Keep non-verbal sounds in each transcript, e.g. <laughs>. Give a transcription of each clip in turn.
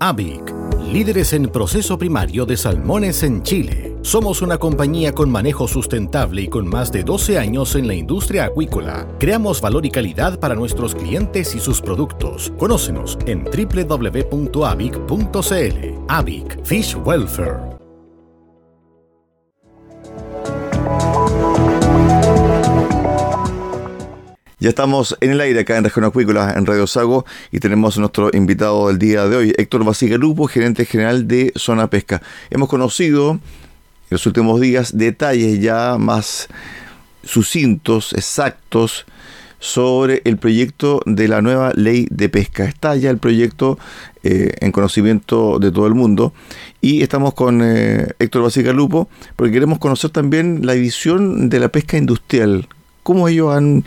AVIC, líderes en proceso primario de salmones en Chile. Somos una compañía con manejo sustentable y con más de 12 años en la industria acuícola. Creamos valor y calidad para nuestros clientes y sus productos. Conócenos en www.avic.cl. AVIC Fish Welfare. Ya estamos en el aire acá en Región Acuícola, en Radio Sago, y tenemos a nuestro invitado del día de hoy, Héctor Basigalupo, gerente general de Zona Pesca. Hemos conocido en los últimos días detalles ya más sucintos, exactos, sobre el proyecto de la nueva ley de pesca. Está ya el proyecto eh, en conocimiento de todo el mundo y estamos con eh, Héctor Basigalupo porque queremos conocer también la visión de la pesca industrial, cómo ellos han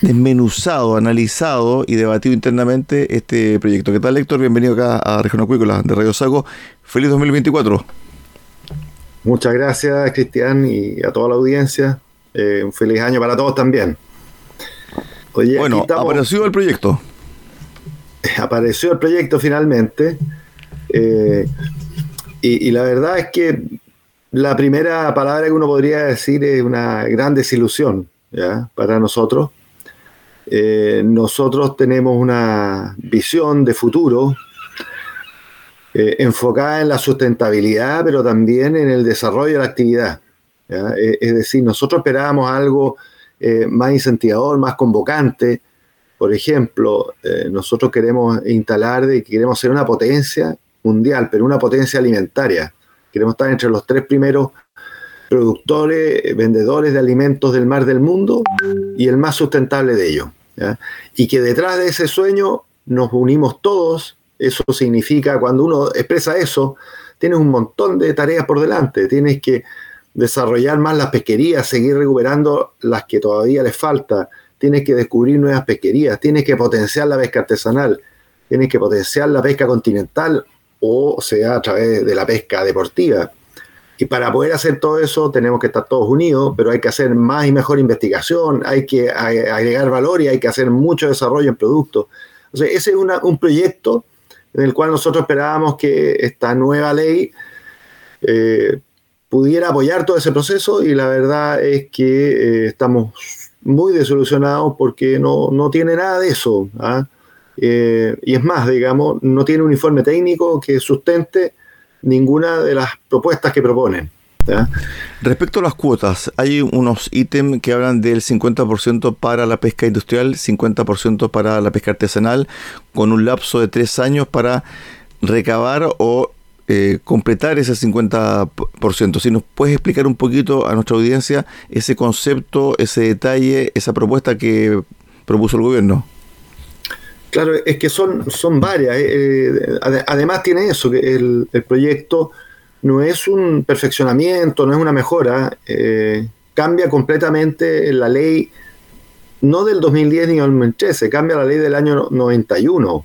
desmenuzado, analizado y debatido internamente este proyecto. ¿Qué tal, Héctor? Bienvenido acá a Región Acuícola de Radio Sago. Feliz 2024. Muchas gracias, Cristian, y a toda la audiencia. Eh, un feliz año para todos también. bueno, apareció el proyecto. <laughs> Apareció el proyecto finalmente. Eh, y, la verdad es que la primera palabra que uno podría decir es una gran desilusión ¿ya? para nosotros. Eh, nosotros tenemos una visión de futuro eh, enfocada en la sustentabilidad, pero también en el desarrollo de la actividad. Eh, es decir, nosotros esperábamos algo más incentivador, más convocante. Por ejemplo, nosotros queremos instalar, de, queremos ser una potencia mundial, pero una potencia alimentaria. Queremos estar entre los tres primeros productores, vendedores de alimentos del mar del mundo y el más sustentable de ellos. Y que detrás de ese sueño nos unimos todos, eso significa cuando uno expresa eso, tienes un montón de tareas por delante, tienes que desarrollar más las pesquerías, seguir recuperando las que todavía les falta, tienes que descubrir nuevas pesquerías, tienes que potenciar la pesca artesanal, tienes que potenciar la pesca continental o sea a través de la pesca deportiva. Y para poder hacer todo eso tenemos que estar todos unidos, pero hay que hacer más y mejor investigación, hay que agregar valor y hay que hacer mucho desarrollo en productos. Ese es un proyecto en el cual nosotros esperábamos que esta nueva ley eh, pudiera apoyar todo ese proceso y la verdad es que eh, estamos muy desilusionados porque no, no tiene nada de eso. ¿ah? Eh, y es más, digamos, no tiene un informe técnico que sustente ninguna de las propuestas que proponen. Respecto a las cuotas, hay unos ítems que hablan del 50% para la pesca industrial, 50% para la pesca artesanal, con un lapso de tres años para recabar o eh, completar ese 50%. Si nos puedes explicar un poquito a nuestra audiencia ese concepto, ese detalle, esa propuesta que propuso el gobierno. Claro, es que son, son varias. Eh, eh, además tiene eso, que el, proyecto no es un perfeccionamiento, no es una mejora, eh, cambia completamente la ley, no del 2010 ni del 2013, cambia la ley del año 91,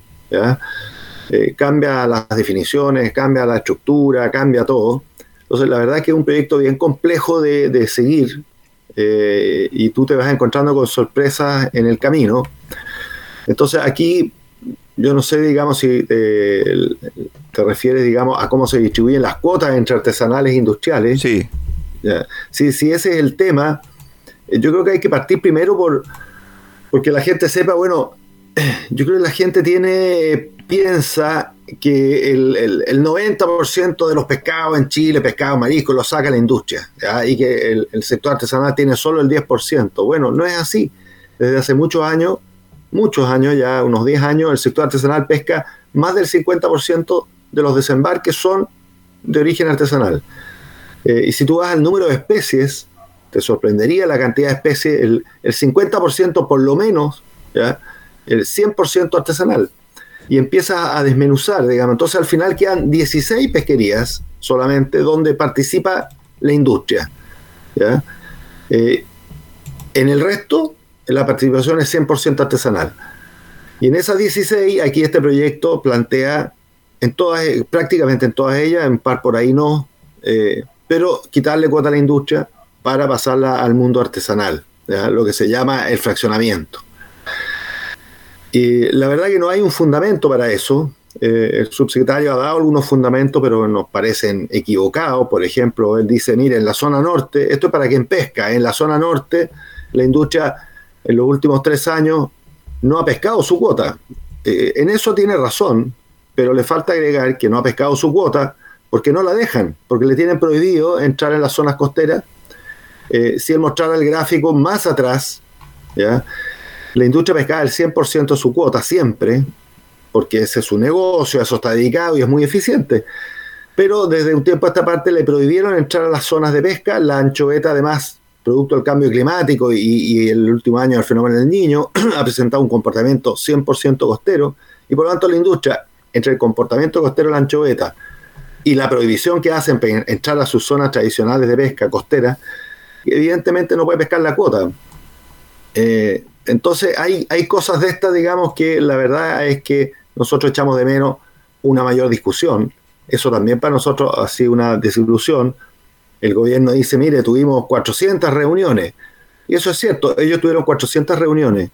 cambia las definiciones, cambia la estructura, cambia todo. Entonces, la verdad es que es un proyecto bien complejo de, de seguir y tú te vas encontrando con sorpresas en el camino. Entonces aquí yo no sé, digamos, si eh, te refieres, digamos, a cómo se distribuyen las cuotas entre artesanales e industriales. Sí. Si, ese es el tema, yo creo que hay que partir primero por porque la gente sepa, bueno, <clears throat> yo creo que la gente tiene, piensa que el, el, 90% de los pescados en Chile, pescados mariscos, los saca la industria, y que el, el sector artesanal tiene solo el 10%. Bueno, no es así. Desde hace muchos años muchos años, ya unos 10 años, el sector artesanal pesca más del 50% de los desembarques son de origen artesanal. Eh, y si tú vas al número de especies, te sorprendería la cantidad de especies, el, 50% por lo menos, ¿ya? el 100% artesanal. Y empieza a desmenuzar, digamos. Entonces al final quedan 16 pesquerías solamente donde participa la industria. ¿ya? Eh, en el resto la participación es 100% artesanal. Y en esas 16, aquí este proyecto plantea, en todas, prácticamente en todas ellas, en par por ahí no, eh, pero quitarle cuota a la industria para pasarla al mundo artesanal, lo que se llama el fraccionamiento. Y la verdad que no hay un fundamento para eso. Eh, el subsecretario ha dado algunos fundamentos, pero nos parecen equivocados. Por ejemplo, él dice, mire, en la zona norte, esto es para quien pesca, en la zona norte la industria en los últimos tres años no ha pescado su cuota. Eh, en eso tiene razón, pero le falta agregar que no ha pescado su cuota porque no la dejan, porque le tienen prohibido entrar en las zonas costeras. Eh, si él mostrara el gráfico más atrás, la industria pescaba el 100% de su cuota siempre, porque ese es su negocio, eso está dedicado y es muy eficiente. Pero desde un tiempo a esta parte le prohibieron entrar a las zonas de pesca, la anchoveta además producto del cambio climático y, el último año el fenómeno del niño, <clears throat> ha presentado un comportamiento 100% costero y por lo tanto la industria, entre el comportamiento costero de la anchoveta y la prohibición que hacen para entrar a sus zonas tradicionales de pesca costera, evidentemente no puede pescar la cuota. Eh, entonces hay, hay cosas de estas, digamos, que la verdad es que nosotros echamos de menos una mayor discusión. Eso también para nosotros ha sido una desilusión, el gobierno dice, mire, tuvimos 400 reuniones. Y eso es cierto, ellos tuvieron 400 reuniones,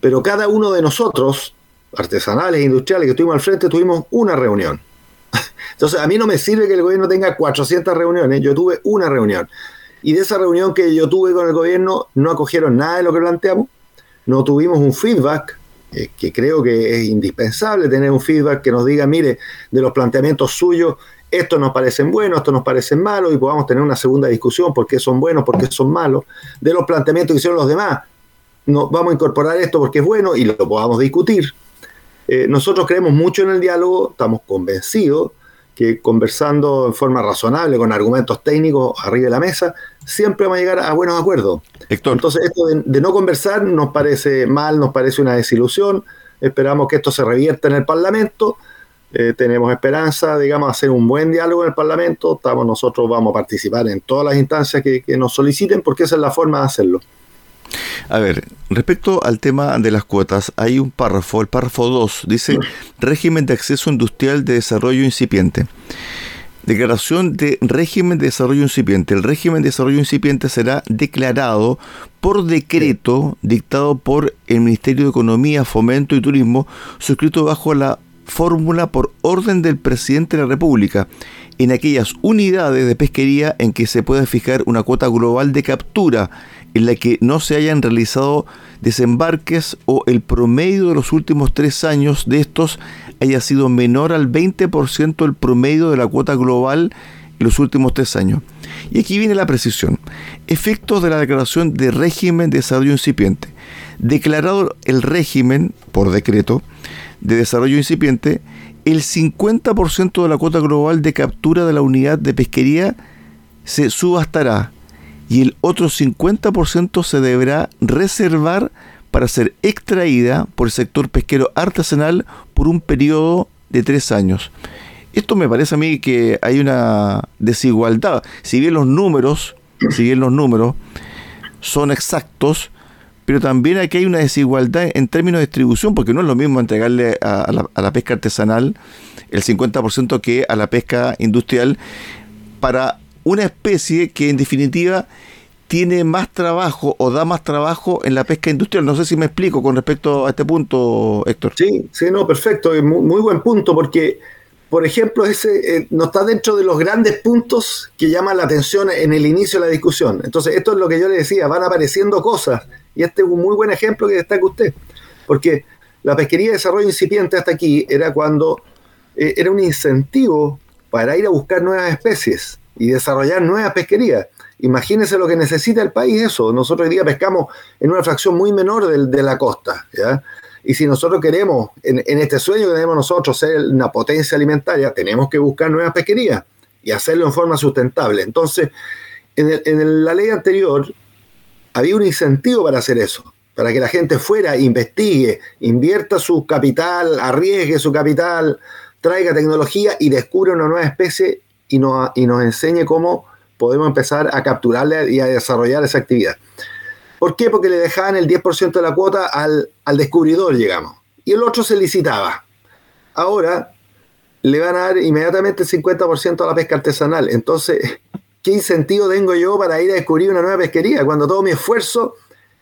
pero cada uno de nosotros, artesanales industriales que estuvimos al frente, tuvimos una reunión. <laughs> Entonces, a mí no me sirve que el gobierno tenga 400 reuniones, yo tuve una reunión. Y de esa reunión que yo tuve con el gobierno, no acogieron nada de lo que planteamos, no tuvimos un feedback, eh, que creo que es indispensable tener un feedback que nos diga, mire, de los planteamientos suyos, estos nos parecen buenos, estos nos parecen malos, y podamos tener una segunda discusión, por qué son buenos, por qué son malos, de los planteamientos que hicieron los demás. No, vamos a incorporar esto porque es bueno y lo podamos discutir. Eh, nosotros creemos mucho en el diálogo, estamos convencidos que conversando en forma razonable, con argumentos técnicos arriba de la mesa, siempre vamos a llegar a buenos acuerdos. Entonces, esto de no conversar nos parece mal, nos parece una desilusión. Esperamos que esto se revierta en el Parlamento eh, tenemos esperanza, digamos, hacer un buen diálogo en el Parlamento. Estamos, nosotros vamos a participar en todas las instancias que, nos soliciten porque esa es la forma de hacerlo. A ver, respecto al tema de las cuotas, hay un párrafo, el párrafo 2, dice régimen de acceso industrial de desarrollo incipiente. Declaración de régimen de desarrollo incipiente. El régimen de desarrollo incipiente será declarado por decreto dictado por el Ministerio de Economía, Fomento y Turismo, suscrito bajo la fórmula por orden del presidente de la República en aquellas unidades de pesquería en que se pueda fijar una cuota global de captura en la que no se hayan realizado desembarques o el promedio de los últimos tres años de estos haya sido menor al 20% del promedio de la cuota global en los últimos tres años. Y aquí viene la precisión. Efectos de la declaración de régimen de desarrollo incipiente. Declarado el régimen, por decreto, de desarrollo incipiente, el 50% de la cuota global de captura de la unidad de pesquería se subastará y el otro 50% se deberá reservar para ser extraída por el sector pesquero artesanal por un periodo de tres años. Esto me parece a mí que hay una desigualdad. Si bien los números, si bien los números son exactos, pero también aquí hay una desigualdad en términos de distribución, porque no es lo mismo entregarle a, la, a la, pesca artesanal el 50% que a la pesca industrial para una especie que en definitiva tiene más trabajo o da más trabajo en la pesca industrial. No sé si me explico con respecto a este punto, Héctor. Sí, sí, no, perfecto. Muy, muy buen punto, porque, por ejemplo, ese eh, no está dentro de los grandes puntos que llaman la atención en el inicio de la discusión. Entonces, esto es lo que yo le decía, van apareciendo cosas, y este es un muy buen ejemplo que destaca usted, porque la pesquería de desarrollo incipiente hasta aquí era cuando eh, era un incentivo para ir a buscar nuevas especies y desarrollar nuevas pesquerías. Imagínense lo que necesita el país eso. Nosotros hoy día pescamos en una fracción muy menor de, de la costa. Y si nosotros queremos, en, en, este sueño que tenemos nosotros, ser una potencia alimentaria, tenemos que buscar nuevas pesquerías y hacerlo en forma sustentable. Entonces, en, el, en la ley anterior había un incentivo para hacer eso, para que la gente fuera, investigue, invierta su capital, arriesgue su capital, traiga tecnología y descubra una nueva especie y, no, y nos enseñe cómo podemos empezar a capturarla y a desarrollar esa actividad. ¿Por qué? Porque le dejaban el 10% de la cuota al, descubridor, digamos, y el otro se licitaba. Ahora le van a dar inmediatamente el 50% a la pesca artesanal. Entonces, <laughs> ¿qué incentivo tengo yo para ir a descubrir una nueva pesquería cuando todo mi esfuerzo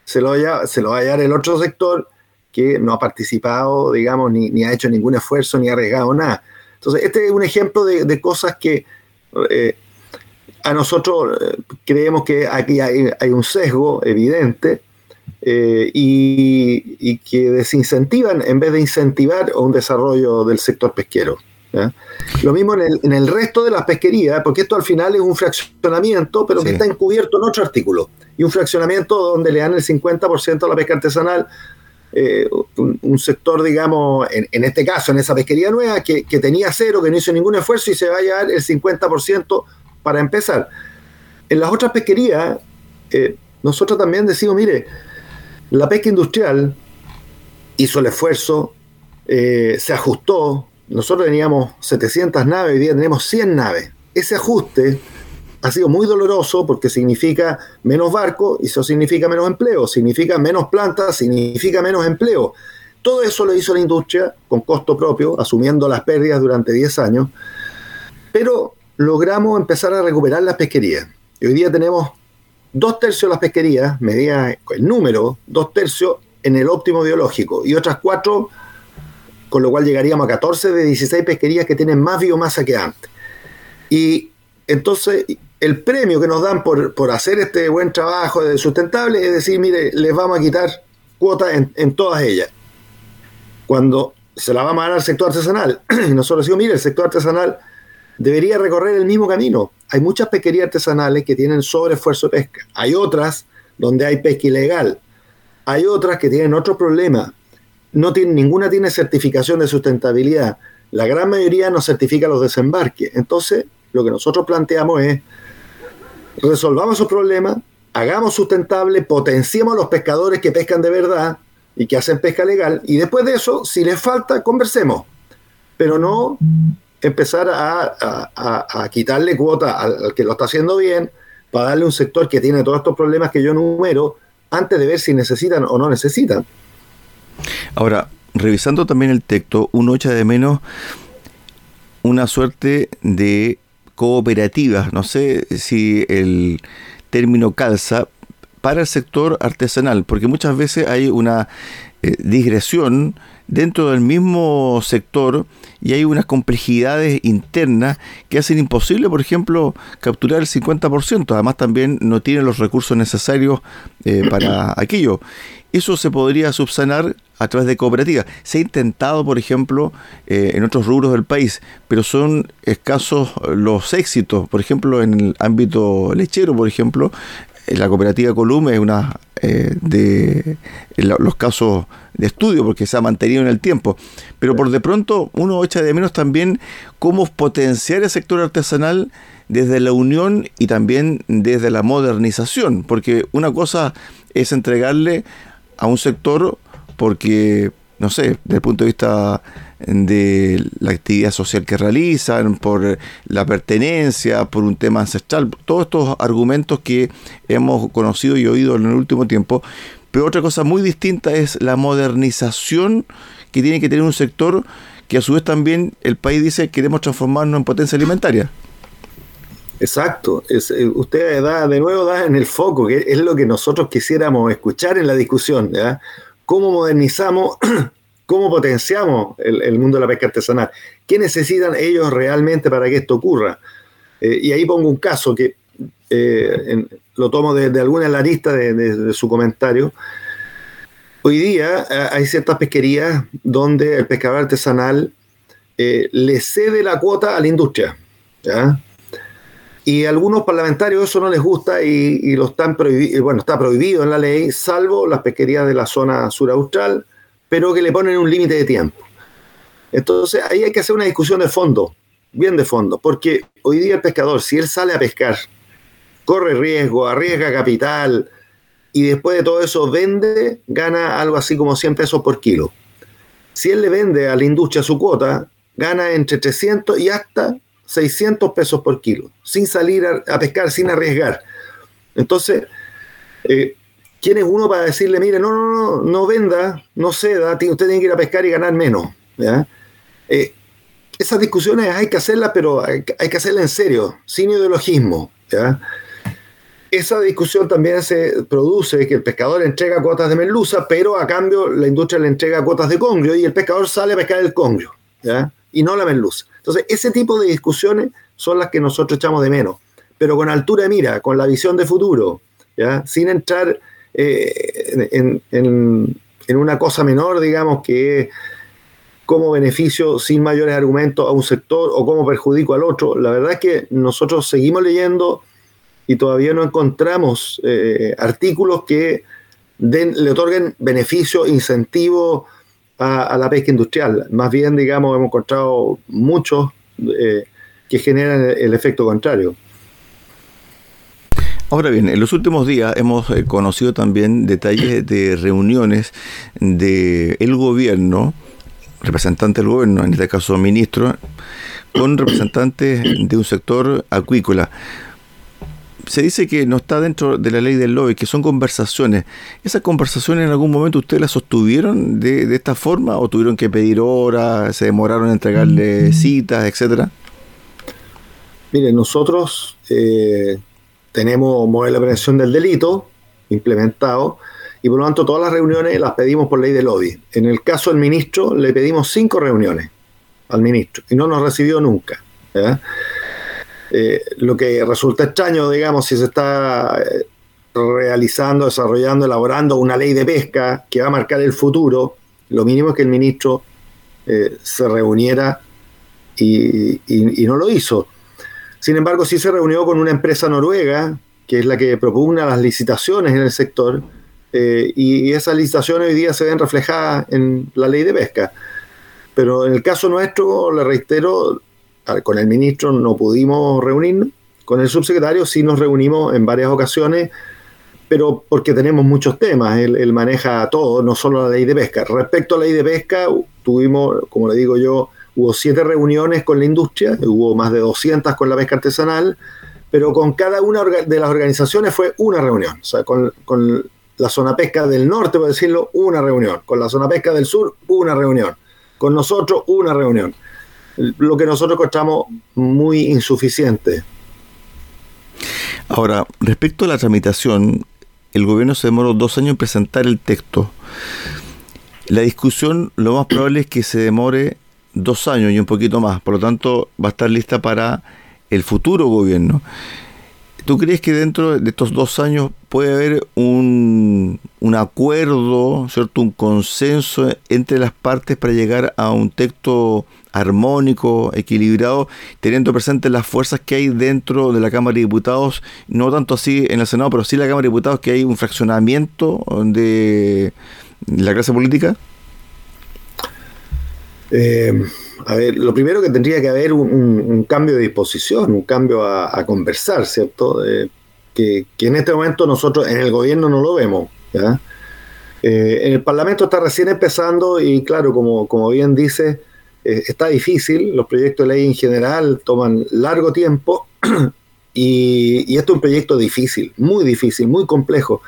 se lo, vaya, va a dar el otro sector que no ha participado, digamos, ni, ha hecho ningún esfuerzo, ni ha arriesgado nada? Entonces, este es un ejemplo de cosas que eh, a nosotros eh, creemos que aquí hay, hay un sesgo evidente eh, y, y, que desincentivan en vez de incentivar un desarrollo del sector pesquero. ¿ya? Lo mismo en el, en el, resto de las pesquerías, porque esto al final es un fraccionamiento, pero sí. que está encubierto en otro artículo. Y un fraccionamiento donde le dan el 50% a la pesca artesanal, eh, un, sector, digamos, en, en, este caso, en esa pesquería nueva, que, que, tenía cero, que no hizo ningún esfuerzo y se va a llevar el 50% para empezar. En las otras pesquerías, eh, nosotros también decimos, mire, la pesca industrial hizo el esfuerzo, eh, se ajustó, nosotros teníamos 700 naves, hoy día tenemos 100 naves. Ese ajuste ha sido muy doloroso porque significa menos barcos y eso significa menos empleo, significa menos plantas, significa menos empleo. Todo eso lo hizo la industria con costo propio, asumiendo las pérdidas durante 10 años, pero logramos empezar a recuperar las pesquerías. Y hoy día tenemos dos tercios de las pesquerías, medida el número, dos tercios en el óptimo biológico y otras cuatro, con lo cual llegaríamos a 14 de 16 pesquerías que tienen más biomasa que antes. Y entonces el premio que nos dan por, por hacer este buen trabajo de sustentable es decir, mire, les vamos a quitar cuotas en, todas ellas. Cuando se la vamos a dar al sector artesanal, <clears throat> nosotros decimos, mire, el sector artesanal debería recorrer el mismo camino. Hay muchas pesquerías artesanales que tienen sobreesfuerzo de pesca. Hay otras donde hay pesca ilegal. Hay otras que tienen otro problema. No tienen, ninguna tiene certificación de sustentabilidad. La gran mayoría no certifica los desembarques. Entonces, lo que nosotros planteamos es, resolvamos esos problemas, hagamos sustentable, potenciemos a los pescadores que pescan de verdad y que hacen pesca legal, y después de eso, si les falta, conversemos. Pero no empezar a, a, a quitarle cuota al, al, que lo está haciendo bien para darle un sector que tiene todos estos problemas que yo numero antes de ver si necesitan o no necesitan. Ahora, revisando también el texto, uno echa de menos una suerte de cooperativas, no sé si el término calza, para el sector artesanal, porque muchas veces hay una eh, digresión dentro del mismo sector y hay unas complejidades internas que hacen imposible, por ejemplo, capturar el 50%. Además, también no tienen los recursos necesarios eh, para aquello. Eso se podría subsanar a través de cooperativas. Se ha intentado, por ejemplo, eh, en otros rubros del país, pero son escasos los éxitos. Por ejemplo, en el ámbito lechero, por ejemplo, la cooperativa Colum es una eh, de los casos de estudio porque se ha mantenido en el tiempo. Pero por de pronto uno echa de menos también cómo potenciar el sector artesanal desde la unión y también desde la modernización, porque una cosa es entregarle a un sector porque, no sé, desde el punto de vista de la actividad social que realizan, por la pertenencia, por un tema ancestral, todos estos argumentos que hemos conocido y oído en el último tiempo. Pero otra cosa muy distinta es la modernización que tiene que tener un sector que a su vez también el país dice queremos transformarnos en potencia alimentaria. Exacto, es, eh, usted da de nuevo da en el foco, que es lo que nosotros quisiéramos escuchar en la discusión, ¿ya? ¿Cómo modernizamos <clears throat> ¿Cómo potenciamos el, mundo de la pesca artesanal? ¿Qué necesitan ellos realmente para que esto ocurra? Eh, y ahí pongo un caso que eh, lo tomo de, alguna de lista de, su comentario. Hoy día eh, hay ciertas pesquerías donde el pescador artesanal le cede la cuota a la industria. Y a algunos parlamentarios eso no les gusta y, lo están bueno, está prohibido en la ley, salvo las pesquerías de la zona sur austral, pero que le ponen un límite de tiempo. Entonces ahí hay que hacer una discusión de fondo, bien de fondo, porque hoy día el pescador, si él sale a pescar, corre riesgo, arriesga capital y después de todo eso vende, gana algo así como 100 pesos por kilo. Si él le vende a la industria su cuota, gana entre 300 y hasta 600 pesos por kilo, sin salir a, pescar, sin arriesgar. Entonces, eh, ¿quién es uno para decirle, mire, no, no, no, no venda, no ceda, usted tiene que ir a pescar y ganar menos? Eh, esas discusiones hay que hacerlas, pero hay, que hacerlas en serio, sin ideologismo. Esa discusión también se produce que el pescador entrega cuotas de merluza, pero a cambio la industria le entrega cuotas de congrio y el pescador sale a pescar el congrio, y no la merluza. Entonces, ese tipo de discusiones son las que nosotros echamos de menos, pero con altura de mira, con la visión de futuro, ¿ya? sin entrar eh, en, una cosa menor, digamos, que es cómo beneficio sin mayores argumentos a un sector o cómo perjudico al otro. La verdad es que nosotros seguimos leyendo y todavía no encontramos eh, artículos que le otorguen beneficio, incentivo a, la pesca industrial. Más bien, digamos, hemos encontrado muchos eh, que generan el efecto contrario. Ahora bien, en los últimos días hemos eh, conocido también detalles de reuniones del el gobierno, representante del gobierno, en este caso ministro, con representantes de un sector acuícola. Se dice que no está dentro de la ley del lobby, que son conversaciones. ¿Esas conversaciones en algún momento ustedes las sostuvieron de, esta forma o tuvieron que pedir horas, se demoraron en entregarle citas, etcétera? Mire, nosotros eh, tenemos modelo de prevención del delito implementado y por lo tanto todas las reuniones las pedimos por ley de lobby. En el caso del ministro le pedimos cinco reuniones al ministro y no nos recibió nunca. Eh, lo que resulta extraño, digamos, si se está eh, realizando, desarrollando, elaborando una ley de pesca que va a marcar el futuro, lo mínimo es que el ministro eh, se reuniera y, no lo hizo. Sin embargo, sí se reunió con una empresa noruega, que es la que propugna las licitaciones en el sector, y esas licitaciones hoy día se ven reflejadas en la ley de pesca. Pero en el caso nuestro, le reitero, con el ministro no pudimos reunirnos, con el subsecretario sí nos reunimos en varias ocasiones, pero porque tenemos muchos temas, él, maneja todo, no solo la ley de pesca. Respecto a la ley de pesca, tuvimos, como le digo yo, Hubo siete reuniones con la industria, hubo más de 200 con la pesca artesanal, pero con cada una de las organizaciones fue una reunión. O sea, con, la zona pesca del norte, por decirlo, una reunión. Con la zona pesca del sur, una reunión. Con nosotros, una reunión. Lo que nosotros encontramos muy insuficiente. Ahora, respecto a la tramitación, el gobierno se demoró dos años en presentar el texto. La discusión, lo más probable es que se demore dos años y un poquito más, por lo tanto va a estar lista para el futuro gobierno. ¿Tú crees que dentro de estos dos años puede haber un, un acuerdo, ¿cierto? un consenso entre las partes para llegar a un texto armónico, equilibrado, teniendo presentes las fuerzas que hay dentro de la Cámara de Diputados, no tanto así en el Senado, pero sí en la Cámara de Diputados, que hay un fraccionamiento de la clase política? Eh, a ver, lo primero que tendría que haber un, cambio de disposición, un cambio a, conversar, ¿cierto? que, en este momento nosotros en el gobierno no lo vemos, Eh, en el Parlamento está recién empezando y claro, como bien dice, eh, está difícil, los proyectos de ley en general toman largo tiempo <clears throat> y, y esto es un proyecto difícil, muy difícil, muy complejo.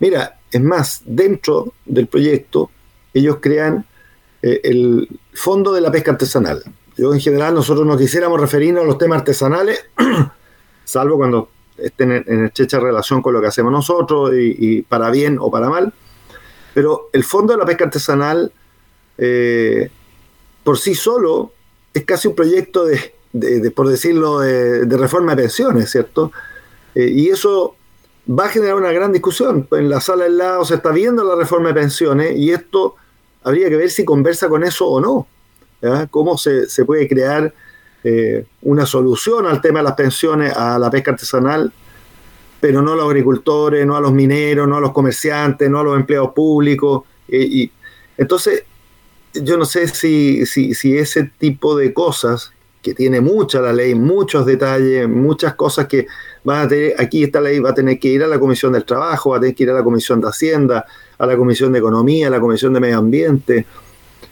Mira, es más, dentro del proyecto ellos crean eh, el fondo de la pesca artesanal. Yo en general nosotros no quisiéramos referirnos a los temas artesanales, <clears throat> salvo cuando estén en, estrecha relación con lo que hacemos nosotros y, para bien o para mal. Pero el fondo de la pesca artesanal eh, por sí solo es casi un proyecto de, por decirlo, de, reforma de pensiones, ¿cierto? Eh, y eso va a generar una gran discusión. En la sala del lado se está viendo la reforma de pensiones y esto habría que ver si conversa con eso o no. ¿Cómo se, puede crear eh, una solución al tema de las pensiones, a la pesca artesanal, pero no a los agricultores, no a los mineros, no a los comerciantes, no a los empleados públicos. Eh, y, entonces, yo no sé si, si, ese tipo de cosas, que tiene mucha la ley, muchos detalles, muchas cosas que van a tener, aquí esta ley va a tener que ir a la Comisión del Trabajo, va a tener que ir a la Comisión de Hacienda, a la Comisión de Economía, a la Comisión de Medio Ambiente,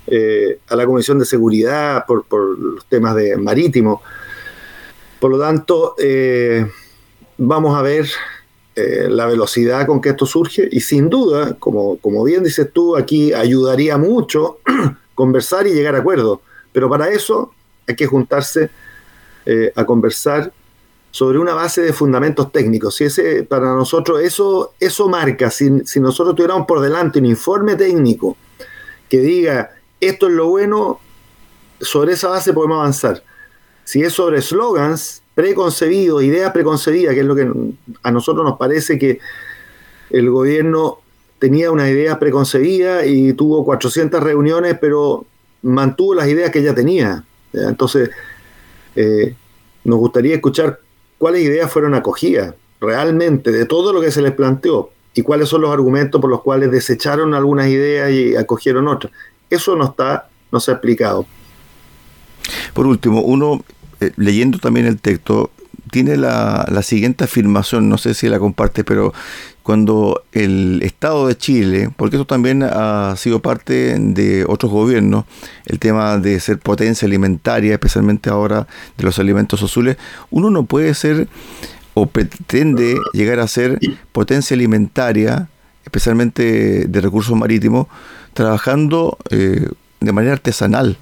eh, a la Comisión de Seguridad por, los temas de marítimo. Por lo tanto, eh, vamos a ver eh, la velocidad con que esto surge y sin duda, como, como bien dices tú, aquí ayudaría mucho <clears throat> conversar y llegar a acuerdos. Pero para eso hay que juntarse a conversar sobre una base de fundamentos técnicos. Si ese, para nosotros eso, eso marca, si, nosotros tuviéramos por delante un informe técnico que diga esto es lo bueno, sobre esa base podemos avanzar. Si es sobre slogans preconcebidos, ideas preconcebidas, que es lo que a nosotros nos parece que el gobierno tenía una idea preconcebida y tuvo 400 reuniones, pero mantuvo las ideas que ya tenía. Entonces, eh, nos gustaría escuchar cuáles ideas fueron acogidas realmente de todo lo que se les planteó y cuáles son los argumentos por los cuales desecharon algunas ideas y acogieron otras. Eso no está, no se ha explicado. Por último, uno eh, leyendo también el texto tiene la, la, siguiente afirmación, no sé si la comparte, pero cuando el Estado de Chile, porque eso también ha sido parte de otros gobiernos, el tema de ser potencia alimentaria, especialmente ahora de los alimentos azules, uno no puede ser o pretende llegar a ser potencia alimentaria, especialmente de recursos marítimos, trabajando eh, de manera artesanal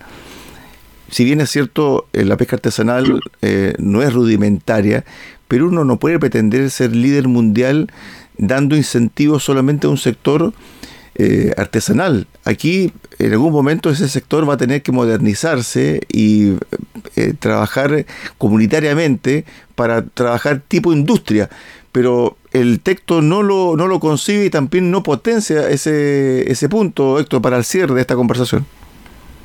si bien es cierto, eh, la pesca artesanal eh, no es rudimentaria, pero uno no puede pretender ser líder mundial dando incentivos solamente a un sector eh, artesanal. Aquí en algún momento ese sector va a tener que modernizarse y trabajar comunitariamente para trabajar tipo industria, pero el texto no lo, no lo concibe y también no potencia ese, ese punto, Héctor, para el cierre de esta conversación.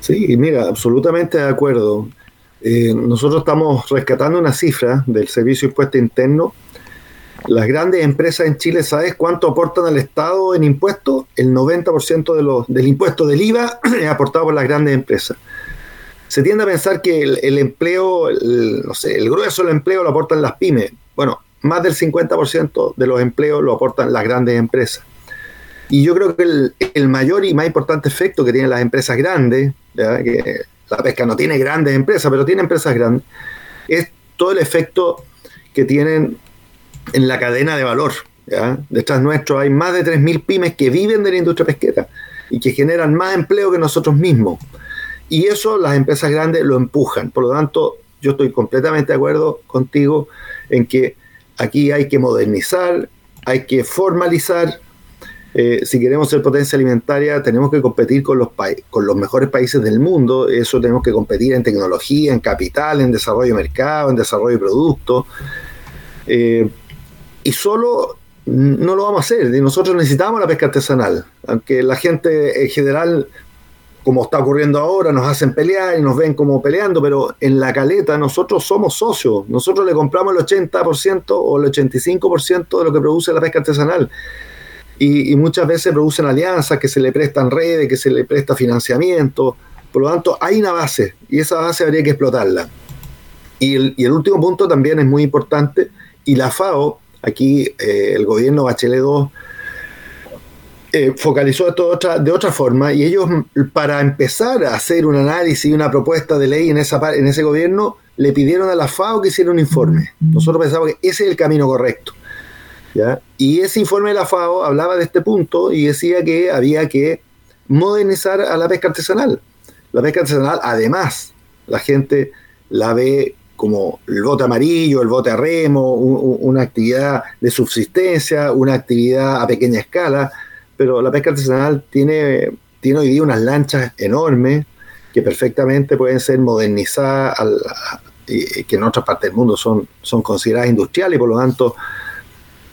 Sí, mira, absolutamente de acuerdo. Eh, nosotros estamos rescatando una cifra del Servicio Impuesto Interno. Las grandes empresas en Chile, ¿sabes cuánto aportan al Estado en impuestos? El 90% de los, del impuesto del IVA <clears throat> es aportado por las grandes empresas. Se tiende a pensar que el, empleo, no sé, el grueso del empleo lo aportan las pymes. Bueno, más del 50% de los empleos lo aportan las grandes empresas. Y yo creo que el, mayor y más importante efecto que tienen las empresas grandes, que la pesca no tiene grandes empresas, pero tiene empresas grandes, es todo el efecto que tienen en la cadena de valor. Detrás nuestro hay más de 3.000 pymes que viven de la industria pesquera y que generan más empleo que nosotros mismos. Y eso las empresas grandes lo empujan. Por lo tanto, yo estoy completamente de acuerdo contigo en que aquí hay que modernizar, hay que formalizar, eh, si queremos ser potencia alimentaria, tenemos que competir con los, con los mejores países del mundo. Eso tenemos que competir en tecnología, en capital, en desarrollo de mercado, en desarrollo de productos. Eh, y solo no lo vamos a hacer. Nosotros necesitamos la pesca artesanal. Aunque la gente en general, como está ocurriendo ahora, nos hacen pelear y nos ven como peleando, pero en la caleta nosotros somos socios. Nosotros le compramos el 80% o el 85% de lo que produce la pesca artesanal y, muchas veces producen alianzas que se le prestan redes, que se le presta financiamiento. Por lo tanto, hay una base y esa base habría que explotarla. Y el, último punto también es muy importante y la FAO, aquí eh, el gobierno Bachelet 2 eh, focalizó esto de otra, de otra forma y ellos para empezar a hacer un análisis y una propuesta de ley en, esa, en ese gobierno le pidieron a la FAO que hiciera un informe. Nosotros pensamos que ese es el camino correcto. ¿Ya? Y ese informe de la FAO hablaba de este punto y decía que había que modernizar a la pesca artesanal. La pesca artesanal, además, la gente la ve como el bote amarillo, el bote a remo, una actividad de subsistencia, una actividad a pequeña escala, pero la pesca artesanal tiene, tiene hoy día unas lanchas enormes que perfectamente pueden ser modernizadas, y que en otras partes del mundo son, son consideradas industriales y por lo tanto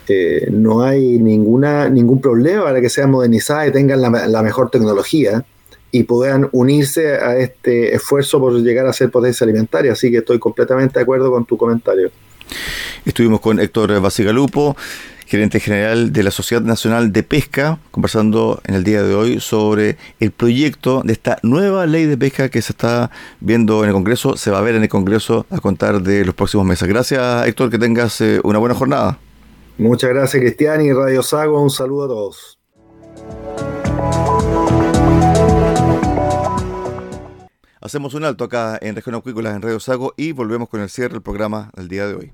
eh, no hay ninguna, ningún problema para que sean modernizadas y tengan la, mejor tecnología y puedan unirse a este esfuerzo por llegar a ser potencia alimentaria. Así que estoy completamente de acuerdo con tu comentario. Estuvimos con Héctor Basigalupo, gerente general de la Sociedad Nacional de Pesca, conversando en el día de hoy sobre el proyecto de esta nueva ley de pesca que se está viendo en el Congreso, se va a ver en el Congreso a contar de los próximos meses. Gracias Héctor, que tengas eh, una buena jornada. Muchas gracias Cristian y Radio Sago, un saludo a todos. Hacemos un alto acá en Región Acuícolas en Radio Sago y volvemos con el cierre del programa del día de hoy.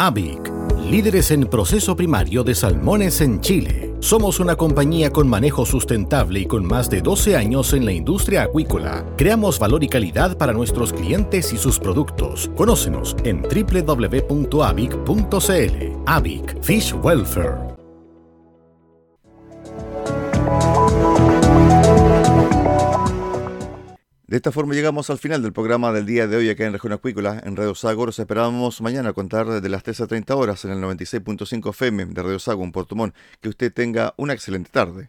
AVIC, líderes en proceso primario de salmones en Chile. Somos una compañía con manejo sustentable y con más de 12 años en la industria acuícola. Creamos valor y calidad para nuestros clientes y sus productos. Conócenos en www.avic.cl. AVIC Fish Welfare. De esta forma llegamos al final del programa del día de hoy acá en Región Acuícola, en Radio Sago. Los esperamos mañana a contar desde las 13 a 30 horas en el 96.5 FM de Radio Sago en Portumón. Que usted tenga una excelente tarde.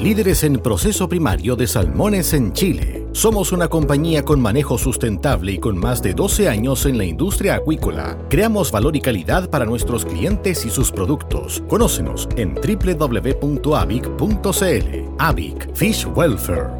líderes en proceso primario de salmones en Chile. Somos una compañía con manejo sustentable y con más de 12 años en la industria acuícola. Creamos valor y calidad para nuestros clientes y sus productos. Conócenos en www.avic.cl. Avic Fish Welfare.